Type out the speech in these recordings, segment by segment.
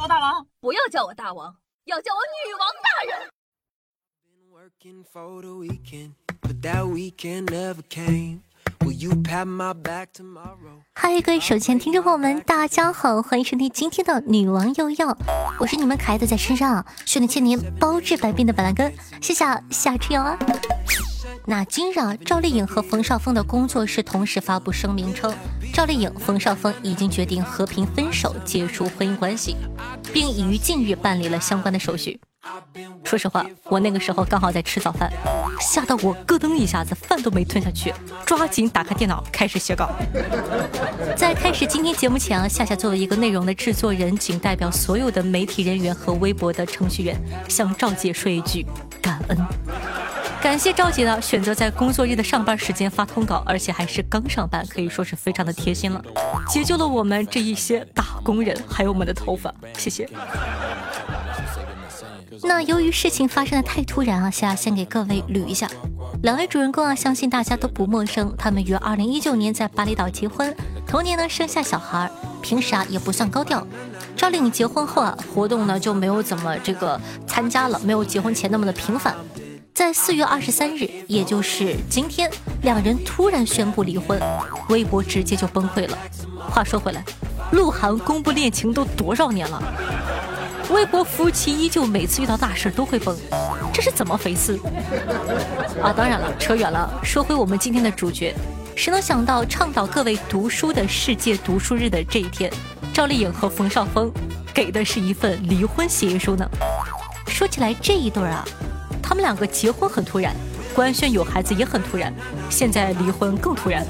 我大王，不要叫我大王，要叫我女王大人。嗨，各位手机听众朋友们，大家好，欢迎收听今天的女王又要，我是你们可爱的在身上训练千年包治百病的板蓝根，谢谢夏春瑶啊。那今日啊，赵丽颖和冯绍峰的工作室同时发布声明称，赵丽颖、冯绍峰已经决定和平分手，结束婚姻关系，并已于近日办理了相关的手续。说实话，我那个时候刚好在吃早饭，吓得我咯噔一下子，饭都没吞下去，抓紧打开电脑开始写稿。在开始今天节目前啊，夏夏作为一个内容的制作人，仅代表所有的媒体人员和微博的程序员，向赵姐说一句感恩。感谢赵姐的选择在工作日的上班时间发通稿，而且还是刚上班，可以说是非常的贴心了，解救了我们这一些打工人，还有我们的头发，谢谢。那由于事情发生的太突然啊，夏先给各位捋一下，两位主人公啊，相信大家都不陌生，他们于二零一九年在巴厘岛结婚，同年呢生下小孩，平时啊也不算高调。赵丽颖结婚后啊，活动呢就没有怎么这个参加了，没有结婚前那么的频繁。在四月二十三日，也就是今天，两人突然宣布离婚，微博直接就崩溃了。话说回来，鹿晗公布恋情都多少年了，微博夫妻依旧，每次遇到大事都会崩，这是怎么回事？啊，当然了，扯远了。说回我们今天的主角，谁能想到倡导各位读书的世界读书日的这一天，赵丽颖和冯绍峰给的是一份离婚协议书呢？说起来这一对啊。他们两个结婚很突然，官宣有孩子也很突然，现在离婚更突然。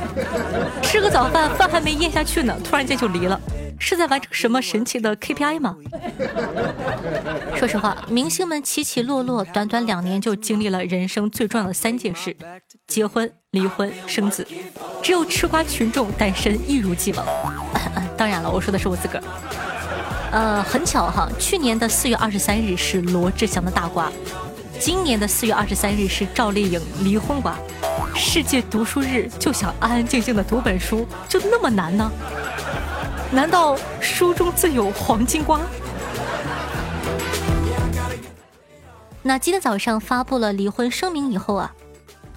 吃个早饭，饭还没咽下去呢，突然间就离了，是在完成什么神奇的 KPI 吗？说实话，明星们起起落落，短短两年就经历了人生最重要的三件事：结婚、离婚、生子。只有吃瓜群众单身一如既往。当然了，我说的是我自个儿。呃，很巧哈，去年的四月二十三日是罗志祥的大瓜。今年的四月二十三日是赵丽颖离婚吧，世界读书日就想安安静静的读本书，就那么难呢？难道书中自有黄金瓜？那今天早上发布了离婚声明以后啊，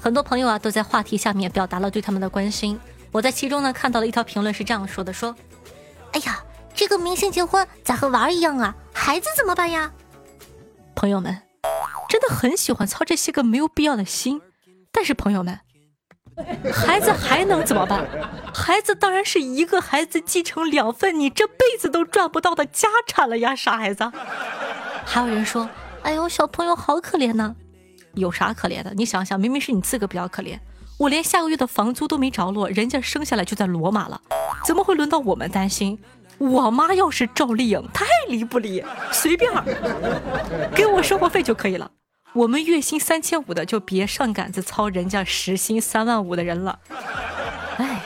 很多朋友啊都在话题下面表达了对他们的关心。我在其中呢看到了一条评论是这样说的：说，哎呀，这个明星结婚咋和娃儿一样啊？孩子怎么办呀？朋友们。真的很喜欢操这些个没有必要的心，但是朋友们，孩子还能怎么办？孩子当然是一个孩子继承两份你这辈子都赚不到的家产了呀，傻孩子。还有人说，哎呦，小朋友好可怜呐，有啥可怜的？你想想，明明是你自个比较可怜，我连下个月的房租都没着落，人家生下来就在罗马了，怎么会轮到我们担心？我妈要是赵丽颖，她爱离不离，随便，给我生活费就可以了。我们月薪三千五的就别上杆子操人家时薪三万五的人了。哎，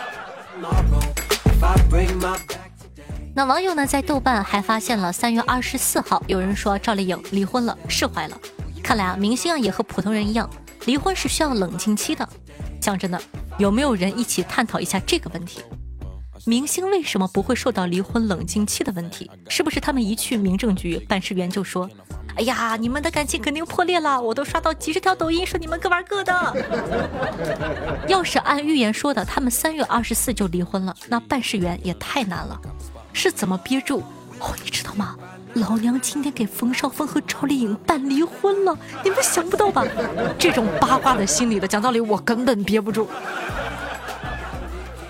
那网友呢在豆瓣还发现了三月二十四号，有人说赵丽颖离婚了，释怀了。看来啊，明星啊也和普通人一样，离婚是需要冷静期的。讲真的，有没有人一起探讨一下这个问题？明星为什么不会受到离婚冷静期的问题？是不是他们一去民政局办事员就说：“哎呀，你们的感情肯定破裂了，我都刷到几十条抖音说你们各玩各的。”要是按预言说的，他们三月二十四就离婚了，那办事员也太难了，是怎么憋住？哦，你知道吗？老娘今天给冯绍峰和赵丽颖办离婚了，你们想不到吧？这种八卦的心理的，讲道理我根本憋不住。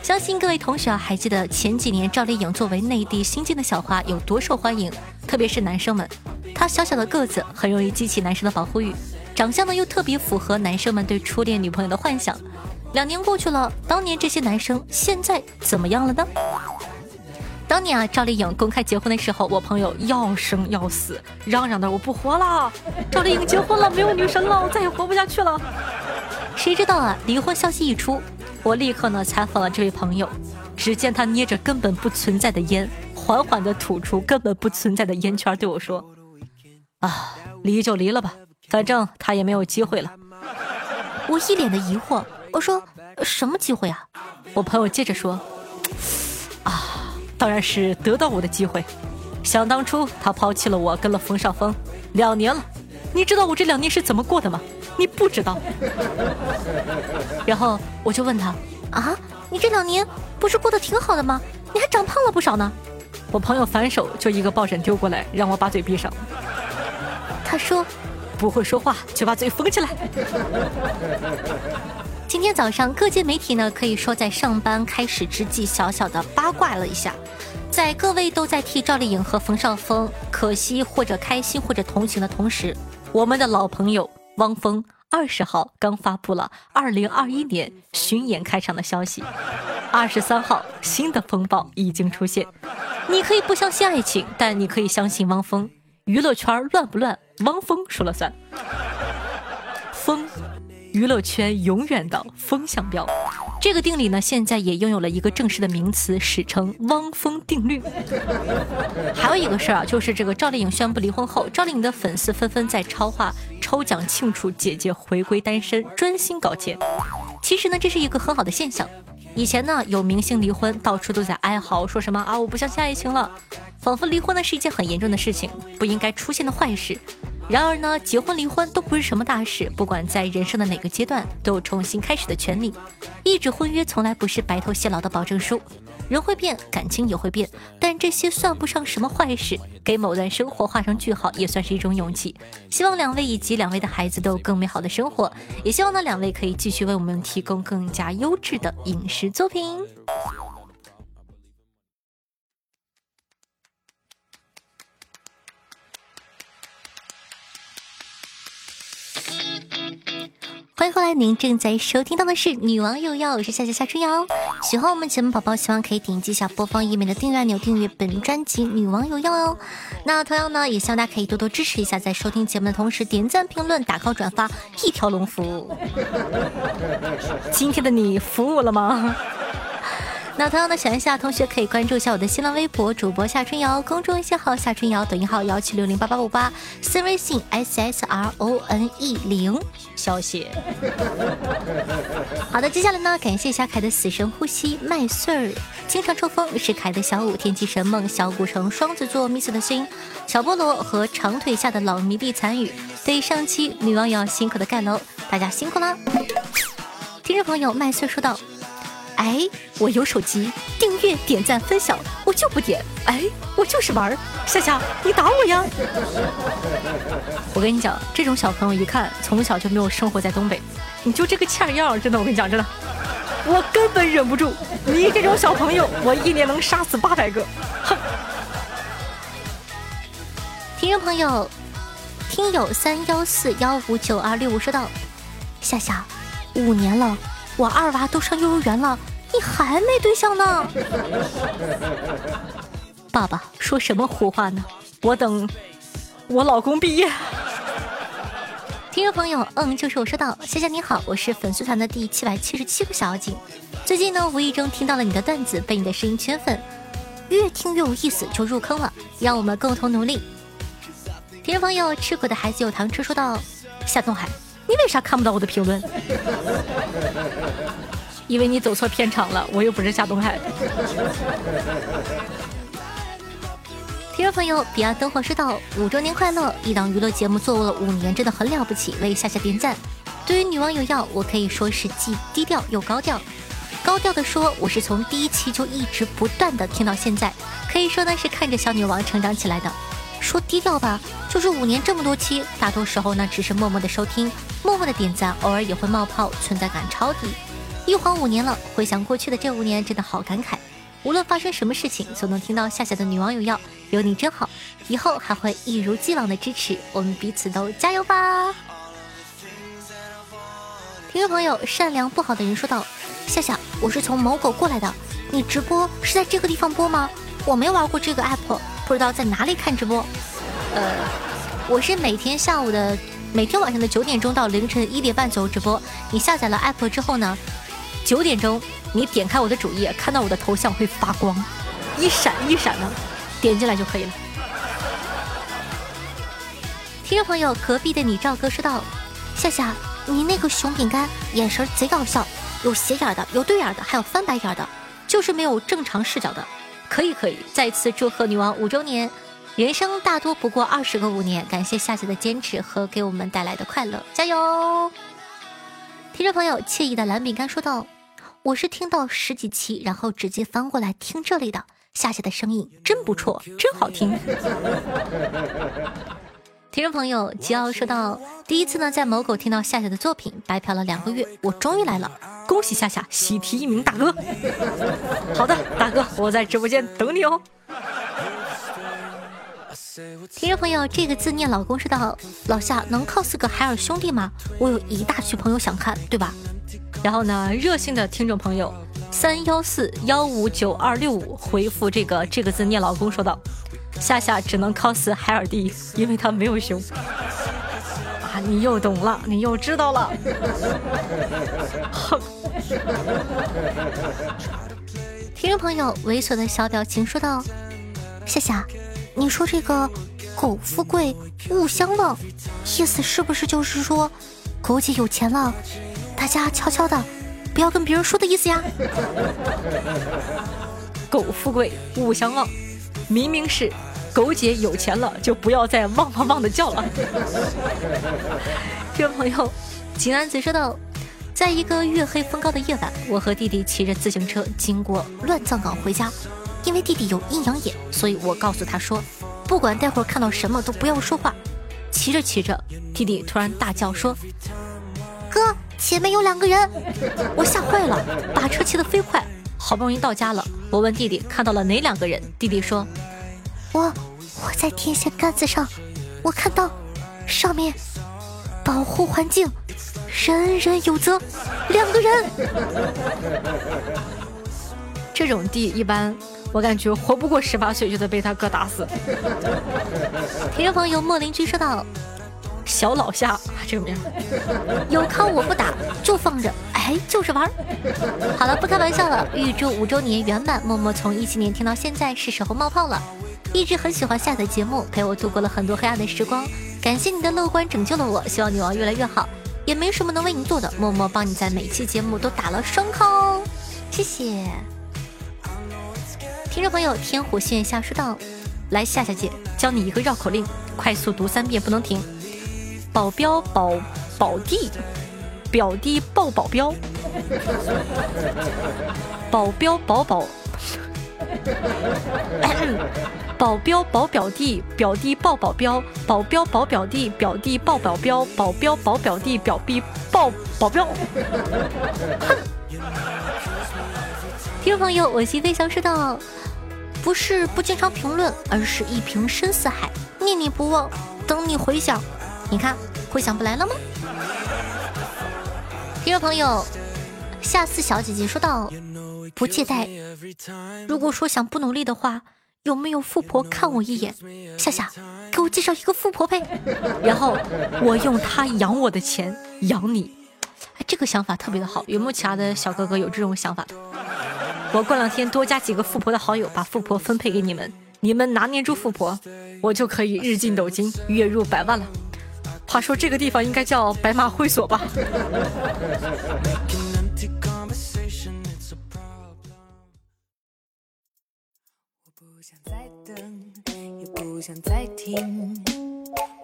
相信各位同学啊，还记得前几年赵丽颖作为内地新晋的小花有多受欢迎，特别是男生们。她小小的个子很容易激起男生的保护欲，长相呢又特别符合男生们对初恋女朋友的幻想。两年过去了，当年这些男生现在怎么样了呢？当年啊，赵丽颖公开结婚的时候，我朋友要生要死，嚷嚷的我不活了，赵丽颖结婚了，没有女神了，我再也活不下去了。谁知道啊，离婚消息一出。我立刻呢采访了这位朋友，只见他捏着根本不存在的烟，缓缓地吐出根本不存在的烟圈，对我说：“啊，离就离了吧，反正他也没有机会了。”我一脸的疑惑，我说：“什么机会啊？”我朋友接着说：“啊，当然是得到我的机会。想当初他抛弃了我，跟了冯绍峰两年了。你知道我这两年是怎么过的吗？你不知道。然后我就问他啊，你这两年不是过得挺好的吗？你还长胖了不少呢。我朋友反手就一个抱枕丢过来，让我把嘴闭上。他说，不会说话就把嘴封起来。今天早上各界媒体呢，可以说在上班开始之际，小小的八卦了一下。在各位都在替赵丽颖和冯绍峰可惜或者开心或者同情的同时。我们的老朋友汪峰二十号刚发布了二零二一年巡演开场的消息，二十三号新的风暴已经出现。你可以不相信爱情，但你可以相信汪峰。娱乐圈乱不乱，汪峰说了算。风，娱乐圈永远的风向标。这个定理呢，现在也拥有了一个正式的名词，史称“汪峰定律”。还有一个事儿啊，就是这个赵丽颖宣布离婚后，赵丽颖的粉丝纷纷在超话抽奖庆祝姐姐回归单身，专心搞钱。其实呢，这是一个很好的现象。以前呢，有明星离婚，到处都在哀嚎，说什么啊，我不相信爱情了，仿佛离婚呢是一件很严重的事情，不应该出现的坏事。然而呢，结婚离婚都不是什么大事，不管在人生的哪个阶段，都有重新开始的权利。一纸婚约从来不是白头偕老的保证书，人会变，感情也会变，但这些算不上什么坏事。给某段生活画上句号，也算是一种勇气。希望两位以及两位的孩子都有更美好的生活，也希望呢两位可以继续为我们提供更加优质的影视作品。欢迎回来，您正在收听到的是《女王有药》，我是夏夏夏春瑶。喜欢我们节目宝宝，希望可以点击一下播放页面的订阅按钮，订阅本专辑《女王有药》哦。那同样呢，也希望大家可以多多支持一下，在收听节目的同时点赞、评论、打 call、转发，一条龙服务。今天的你服务了吗？那同样的，想一下同学可以关注一下我的新浪微博主播夏春瑶，公众微信号夏春瑶，抖音号幺七六零八八五八，私微信 s s r o n e 零，小写。好的，接下来呢，感谢小凯的死神呼吸麦穗儿，经常抽风是凯的小五天气神梦小古城双子座 miss 的心小菠萝和长腿下的老迷弟残雨，对上期女网友辛苦的盖楼，大家辛苦啦！听众朋友麦穗说道。哎，我有手机，订阅、点赞、分享，我就不点。哎，我就是玩儿。夏夏，你打我呀！我跟你讲，这种小朋友一看从小就没有生活在东北，你就这个欠样，真的，我跟你讲，真的，我根本忍不住。你这种小朋友，我一年能杀死八百个。哼！听众朋友，听友三幺四幺五九二六五说道：夏夏，五年了。我二娃都上幼儿园了，你还没对象呢？爸爸说什么胡话呢？我等我老公毕业。听众朋友，嗯，就是我说到，谢谢你好，我是粉丝团的第七百七十七个小妖精。最近呢，无意中听到了你的段子，被你的声音圈粉，越听越有意思，就入坑了。让我们共同努力。听众朋友，吃苦的孩子有糖吃，说道：夏东海。你为啥看不到我的评论？因为你走错片场了，我又不是夏东海。听众朋友，彼岸灯火说道：“五周年快乐！一档娱乐节目做了五年，真的很了不起，为夏夏点赞。对于女网友要，我可以说是既低调又高调。高调的说，我是从第一期就一直不断的听到现在，可以说呢是看着小女王成长起来的。说低调吧，就是五年这么多期，大多时候呢只是默默的收听。”默默的点赞，偶尔也会冒泡，存在感超低。一晃五年了，回想过去的这五年，真的好感慨。无论发生什么事情，总能听到夏夏的女网友要有你真好，以后还会一如既往的支持我们，彼此都加油吧。听众朋友，善良不好的人说道：“夏夏，我是从某狗过来的，你直播是在这个地方播吗？我没玩过这个 app，不知道在哪里看直播。呃，我是每天下午的。”每天晚上的九点钟到凌晨一点半左右直播。你下载了 app 之后呢，九点钟你点开我的主页，看到我的头像会发光，一闪一闪的，点进来就可以了。听众朋友，隔壁的你赵哥说道：“夏夏，你那个熊饼干眼神贼搞笑，有斜眼的，有对眼的，还有翻白眼的，就是没有正常视角的。可以可以，再次祝贺女王五周年。人生大多不过二十个五年，感谢夏夏的坚持和给我们带来的快乐，加油！听众朋友，惬意的蓝饼干说道：“我是听到十几期，然后直接翻过来听这里的，夏夏的声音真不错，真好听。”听众朋友，吉奥说道：“第一次呢，在某狗听到夏夏的作品，白嫖了两个月，我终于来了，恭喜夏夏喜提一名大哥。好的，大哥，我在直播间等你哦。听众朋友，这个字念老公说道：“老夏能 cos 个海尔兄弟吗？我有一大群朋友想看，对吧？然后呢，热心的听众朋友三幺四幺五九二六五回复这个这个字念老公说道。夏夏只能 cos 海尔弟，因为他没有胸。啊，你又懂了，你又知道了。哼。听众朋友，猥琐的小表情说道：“夏夏，你说这个苟富贵，勿相忘，意思是不是就是说，狗姐有钱了，大家悄悄的，不要跟别人说的意思呀？苟富贵，勿相忘。”明明是狗姐有钱了，就不要再汪汪汪的叫了。这位朋友，金安子说道，在一个月黑风高的夜晚，我和弟弟骑着自行车经过乱葬岗回家。因为弟弟有阴阳眼，所以我告诉他说，不管待会儿看到什么都不要说话。骑着骑着，弟弟突然大叫说：“哥，前面有两个人！”我吓坏了，把车骑得飞快。好不容易到家了，我问弟弟看到了哪两个人？弟弟说：“我我在电线杆子上，我看到上面保护环境，人人有责，两个人。这种地一般，我感觉活不过十八岁就得被他哥打死。”听众朋友莫邻居说道。小老夏这个名，有康我不打，就放着，哎，就是玩。好了，不开玩笑了。预祝五周年圆满，默默从一七年听到现在，是时候冒泡了。一直很喜欢下载节目，陪我度过了很多黑暗的时光。感谢你的乐观拯救了我，希望女王越来越好。也没什么能为你做的，默默帮你在每期节目都打了双 call，谢谢。听众朋友，天虎线下说道：“来夏夏姐教你一个绕口令，快速读三遍，不能停。保镖保保弟，表弟抱保镖，保镖保保，保镖保表弟，表弟抱保镖，保镖保表弟，表弟抱保镖，保镖保表弟，表弟抱保镖。哼！听众朋友，我心飞翔说道：“不是不经常评论，而是一瓶深似海，念念不忘，等你回想。”你看，回想不来了吗？听众朋友，夏四小姐姐说道：“不借贷。如果说想不努力的话，有没有富婆看我一眼？夏夏，给我介绍一个富婆呗，然后我用她养我的钱养你。哎，这个想法特别的好。有没有其他的小哥哥有这种想法的？我过两天多加几个富婆的好友，把富婆分配给你们，你们拿捏住富婆，我就可以日进斗金，月入百万了。”话说这个地方应该叫白马会所吧？听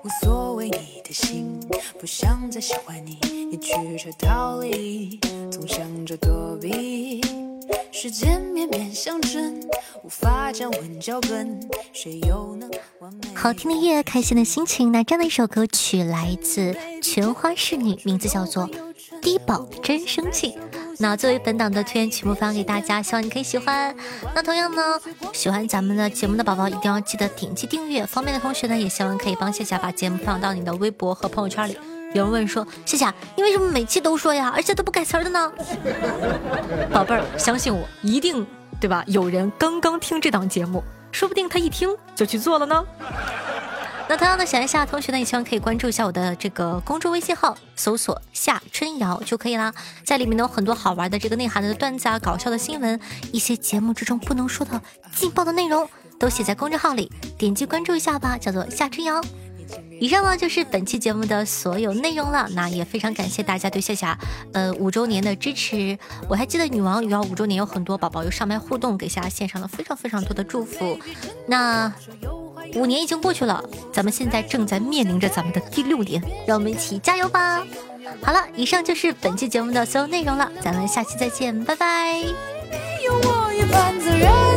无所谓你的心，不想再喜欢你，一曲却逃离，总想着躲避。世间绵绵相衬，无法将吻脚本，谁又能完美？好听的音乐，开心的心情。那这样的一首歌曲来自全花侍女，名字叫做《低保真生气》。那作为本档的推荐曲目发给大家，希望你可以喜欢。那同样呢，喜欢咱们的节目的宝宝一定要记得点击订阅。方便的同学呢，也希望可以帮夏夏把节目放到你的微博和朋友圈里。有人问说：“夏夏，你为什么每期都说呀，而且都不改词儿的呢？” 宝贝儿，相信我，一定对吧？有人刚刚听这档节目，说不定他一听就去做了呢。那同样的，想一下同学呢，也希望可以关注一下我的这个公众微信号，搜索夏春瑶就可以啦。在里面呢有很多好玩的这个内涵的段子啊，搞笑的新闻，一些节目之中不能说的劲爆的内容，都写在公众号里，点击关注一下吧，叫做夏春瑶。以上呢就是本期节目的所有内容了，那也非常感谢大家对夏夏呃五周年的支持。我还记得女王女王五周年有很多宝宝有上麦互动，给夏夏献上了非常非常多的祝福。那五年已经过去了，咱们现在正在面临着咱们的第六年，让我们一起加油吧！好了，以上就是本期节目的所有内容了，咱们下期再见，拜拜。有我一半责任。